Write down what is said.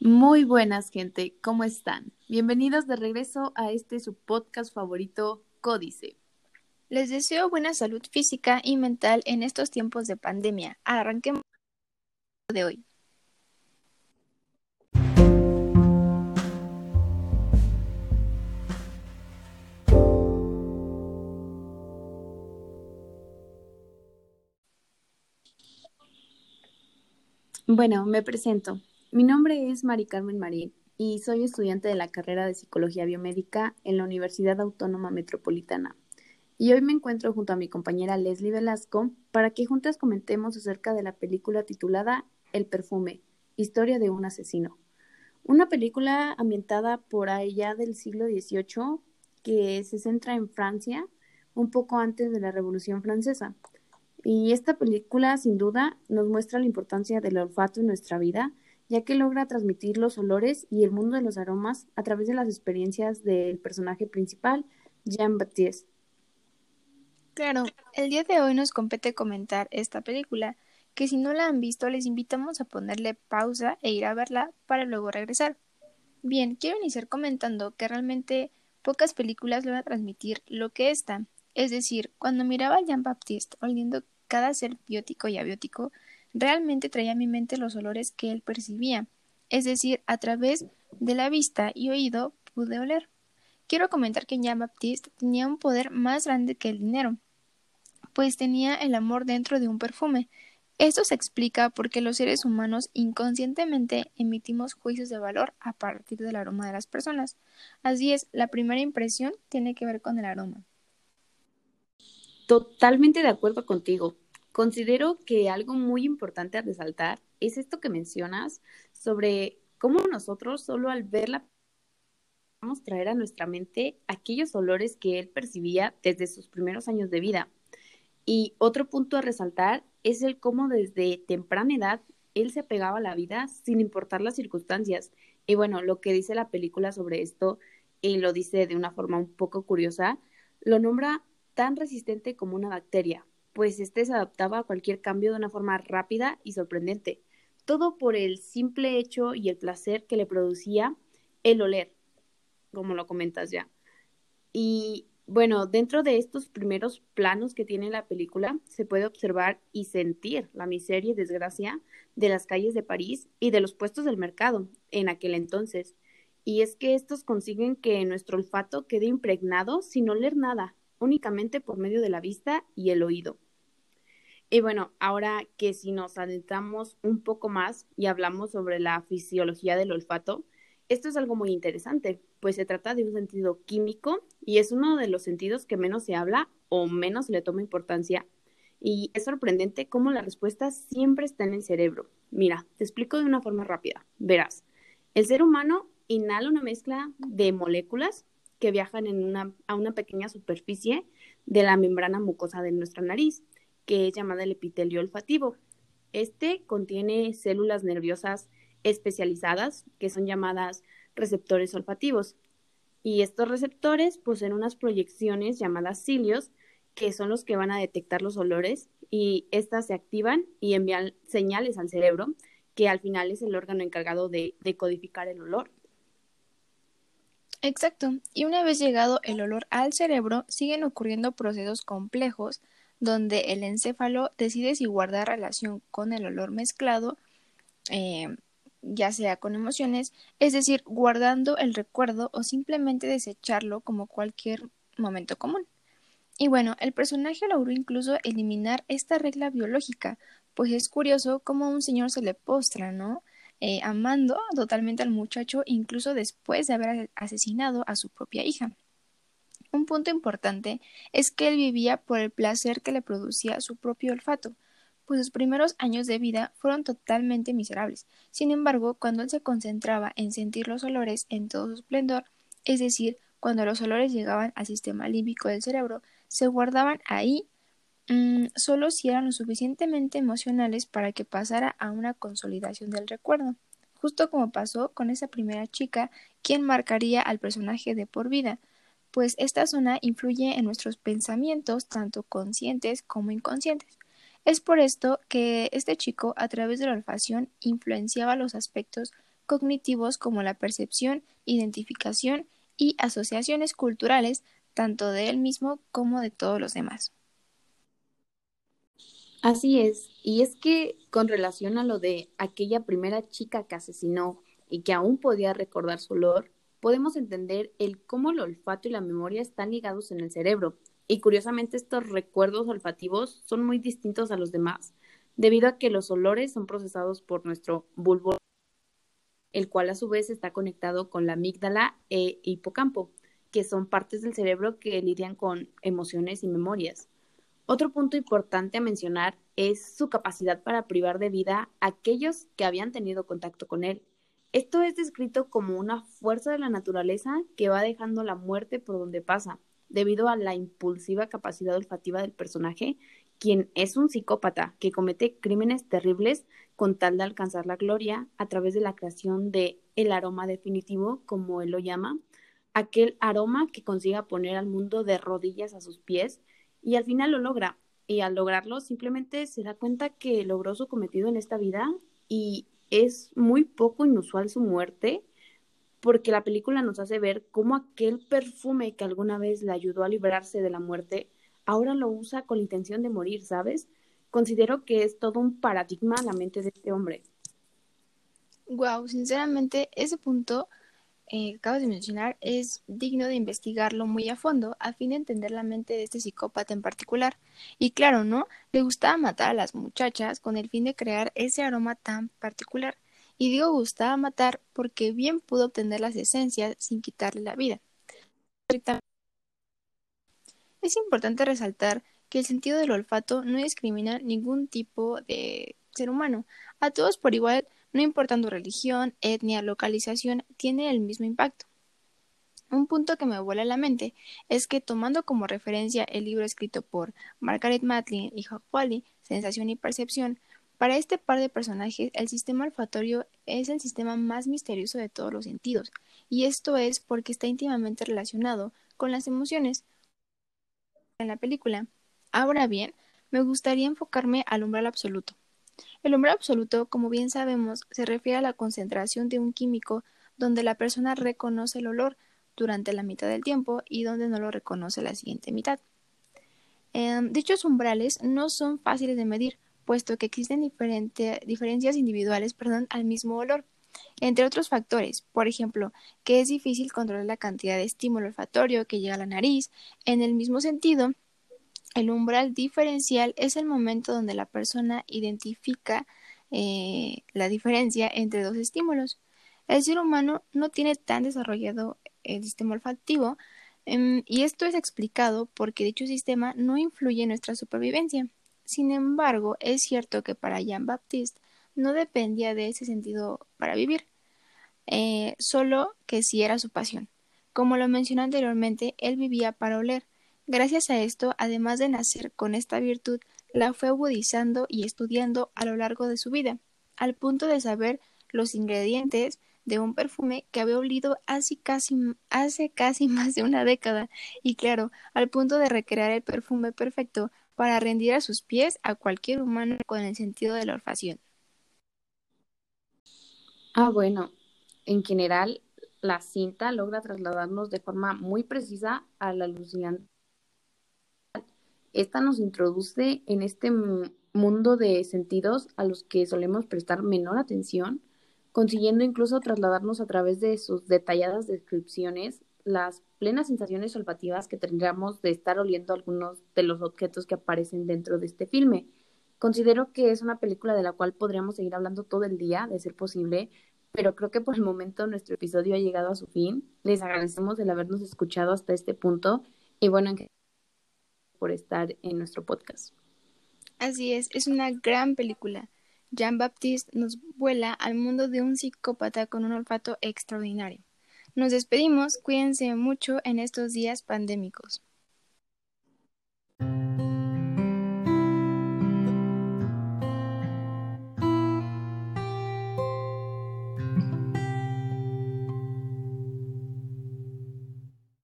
Muy buenas, gente. ¿Cómo están? Bienvenidos de regreso a este su podcast favorito, Códice. Les deseo buena salud física y mental en estos tiempos de pandemia. Arranquemos de hoy. Bueno, me presento. Mi nombre es Mari Carmen Marín y soy estudiante de la carrera de Psicología Biomédica en la Universidad Autónoma Metropolitana. Y hoy me encuentro junto a mi compañera Leslie Velasco para que juntas comentemos acerca de la película titulada El perfume, historia de un asesino. Una película ambientada por allá del siglo XVIII que se centra en Francia un poco antes de la Revolución Francesa. Y esta película sin duda nos muestra la importancia del olfato en nuestra vida ya que logra transmitir los olores y el mundo de los aromas a través de las experiencias del personaje principal, Jean-Baptiste. Claro, el día de hoy nos compete comentar esta película, que si no la han visto les invitamos a ponerle pausa e ir a verla para luego regresar. Bien, quiero iniciar comentando que realmente pocas películas logran transmitir lo que esta, es decir, cuando miraba a Jean-Baptiste oliendo cada ser biótico y abiótico, realmente traía a mi mente los olores que él percibía, es decir, a través de la vista y oído pude oler. Quiero comentar que Jean-Baptiste tenía un poder más grande que el dinero, pues tenía el amor dentro de un perfume. Esto se explica porque los seres humanos inconscientemente emitimos juicios de valor a partir del aroma de las personas. Así es, la primera impresión tiene que ver con el aroma. Totalmente de acuerdo contigo. Considero que algo muy importante a resaltar es esto que mencionas sobre cómo nosotros solo al verla podemos traer a nuestra mente aquellos olores que él percibía desde sus primeros años de vida. Y otro punto a resaltar es el cómo desde temprana edad él se apegaba a la vida sin importar las circunstancias. Y bueno, lo que dice la película sobre esto, y lo dice de una forma un poco curiosa, lo nombra tan resistente como una bacteria, pues éste se adaptaba a cualquier cambio de una forma rápida y sorprendente, todo por el simple hecho y el placer que le producía el oler, como lo comentas ya. Y bueno, dentro de estos primeros planos que tiene la película, se puede observar y sentir la miseria y desgracia de las calles de París y de los puestos del mercado en aquel entonces. Y es que estos consiguen que nuestro olfato quede impregnado sin oler nada, únicamente por medio de la vista y el oído. Y bueno, ahora que si nos adentramos un poco más y hablamos sobre la fisiología del olfato, esto es algo muy interesante, pues se trata de un sentido químico y es uno de los sentidos que menos se habla o menos le toma importancia. Y es sorprendente cómo la respuesta siempre está en el cerebro. Mira, te explico de una forma rápida. Verás, el ser humano inhala una mezcla de moléculas que viajan en una, a una pequeña superficie de la membrana mucosa de nuestra nariz que es llamada el epitelio olfativo. Este contiene células nerviosas especializadas que son llamadas receptores olfativos. Y estos receptores poseen unas proyecciones llamadas cilios que son los que van a detectar los olores y estas se activan y envían señales al cerebro, que al final es el órgano encargado de, de codificar el olor. Exacto. Y una vez llegado el olor al cerebro, siguen ocurriendo procesos complejos donde el encéfalo decide si guardar relación con el olor mezclado, eh, ya sea con emociones, es decir, guardando el recuerdo o simplemente desecharlo como cualquier momento común. Y bueno, el personaje logró incluso eliminar esta regla biológica, pues es curioso cómo un señor se le postra, ¿no? Eh, amando totalmente al muchacho incluso después de haber asesinado a su propia hija. Un punto importante es que él vivía por el placer que le producía su propio olfato, pues sus primeros años de vida fueron totalmente miserables. Sin embargo, cuando él se concentraba en sentir los olores en todo su esplendor, es decir, cuando los olores llegaban al sistema límbico del cerebro, se guardaban ahí mm, solo si eran lo suficientemente emocionales para que pasara a una consolidación del recuerdo, justo como pasó con esa primera chica, quien marcaría al personaje de por vida, pues esta zona influye en nuestros pensamientos, tanto conscientes como inconscientes. Es por esto que este chico, a través de la olfacción, influenciaba los aspectos cognitivos como la percepción, identificación y asociaciones culturales, tanto de él mismo como de todos los demás. Así es, y es que con relación a lo de aquella primera chica que asesinó y que aún podía recordar su olor, podemos entender el cómo el olfato y la memoria están ligados en el cerebro. Y curiosamente estos recuerdos olfativos son muy distintos a los demás, debido a que los olores son procesados por nuestro bulbo, el cual a su vez está conectado con la amígdala e hipocampo, que son partes del cerebro que lidian con emociones y memorias. Otro punto importante a mencionar es su capacidad para privar de vida a aquellos que habían tenido contacto con él. Esto es descrito como una fuerza de la naturaleza que va dejando la muerte por donde pasa, debido a la impulsiva capacidad olfativa del personaje, quien es un psicópata que comete crímenes terribles con tal de alcanzar la gloria a través de la creación de el aroma definitivo, como él lo llama, aquel aroma que consiga poner al mundo de rodillas a sus pies y al final lo logra. Y al lograrlo simplemente se da cuenta que logró su cometido en esta vida y es muy poco inusual su muerte porque la película nos hace ver cómo aquel perfume que alguna vez le ayudó a librarse de la muerte, ahora lo usa con la intención de morir, ¿sabes? Considero que es todo un paradigma en la mente de este hombre. Wow, sinceramente, ese punto eh, acabas de mencionar es digno de investigarlo muy a fondo a fin de entender la mente de este psicópata en particular. Y claro, ¿no? Le gustaba matar a las muchachas con el fin de crear ese aroma tan particular. Y digo gustaba matar porque bien pudo obtener las esencias sin quitarle la vida. Es importante resaltar que el sentido del olfato no discrimina ningún tipo de ser humano. A todos por igual no importando religión, etnia, localización, tiene el mismo impacto. Un punto que me vuela la mente es que tomando como referencia el libro escrito por Margaret Matlin y Hawk Wally, Sensación y Percepción, para este par de personajes el sistema olfatorio es el sistema más misterioso de todos los sentidos, y esto es porque está íntimamente relacionado con las emociones en la película. Ahora bien, me gustaría enfocarme al umbral absoluto. El umbral absoluto, como bien sabemos, se refiere a la concentración de un químico donde la persona reconoce el olor durante la mitad del tiempo y donde no lo reconoce la siguiente mitad. Em, dichos umbrales no son fáciles de medir, puesto que existen diferencias individuales perdón, al mismo olor, entre otros factores, por ejemplo, que es difícil controlar la cantidad de estímulo olfatorio que llega a la nariz. En el mismo sentido, el umbral diferencial es el momento donde la persona identifica eh, la diferencia entre dos estímulos. El ser humano no tiene tan desarrollado el sistema olfativo em, y esto es explicado porque dicho sistema no influye en nuestra supervivencia. Sin embargo, es cierto que para Jean-Baptiste no dependía de ese sentido para vivir, eh, solo que sí era su pasión. Como lo mencioné anteriormente, él vivía para oler, Gracias a esto, además de nacer con esta virtud, la fue agudizando y estudiando a lo largo de su vida, al punto de saber los ingredientes de un perfume que había olido hace casi, hace casi más de una década, y claro, al punto de recrear el perfume perfecto para rendir a sus pies a cualquier humano con el sentido de la olfacción. Ah, bueno, en general, la cinta logra trasladarnos de forma muy precisa al alucinante esta nos introduce en este mundo de sentidos a los que solemos prestar menor atención, consiguiendo incluso trasladarnos a través de sus detalladas descripciones las plenas sensaciones olfativas que tendríamos de estar oliendo algunos de los objetos que aparecen dentro de este filme. Considero que es una película de la cual podríamos seguir hablando todo el día, de ser posible, pero creo que por el momento nuestro episodio ha llegado a su fin. Les agradecemos el habernos escuchado hasta este punto y bueno, en por estar en nuestro podcast. Así es, es una gran película. Jean-Baptiste nos vuela al mundo de un psicópata con un olfato extraordinario. Nos despedimos, cuídense mucho en estos días pandémicos.